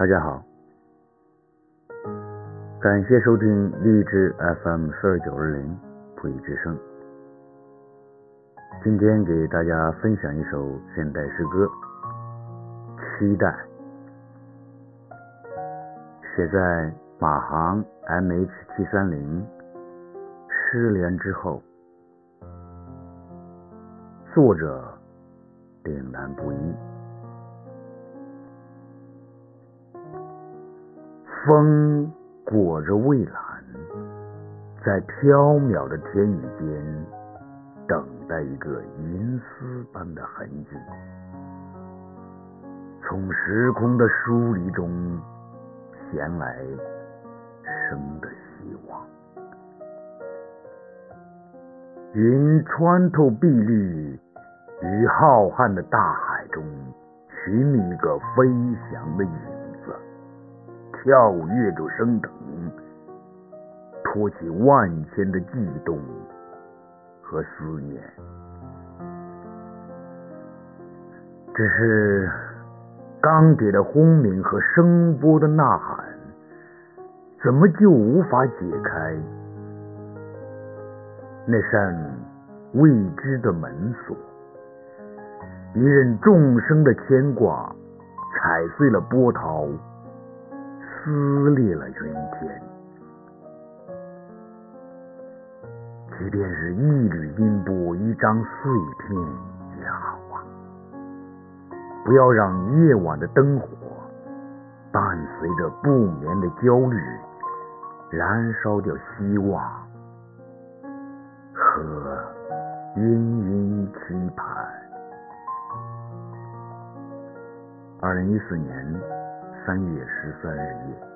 大家好，感谢收听荔枝 FM 四二九二零普语之声。今天给大家分享一首现代诗歌《期待》，写在马航 MH 七三零失联之后。作者岭南不一。风裹着蔚蓝，在飘渺的天宇间等待一个银丝般的痕迹，从时空的疏离中衔来生的希望。云穿透碧绿，于浩瀚的大海中寻觅一个飞翔的影。跳跃着升腾，托起万千的悸动和思念。只是钢铁的轰鸣和声波的呐喊，怎么就无法解开那扇未知的门锁？一任众生的牵挂，踩碎了波涛。撕裂了云天，即便是一缕音波、一张碎片也好啊！不要让夜晚的灯火伴随着不眠的焦虑，燃烧掉希望和殷殷期盼。二零一四年。三月十三日夜。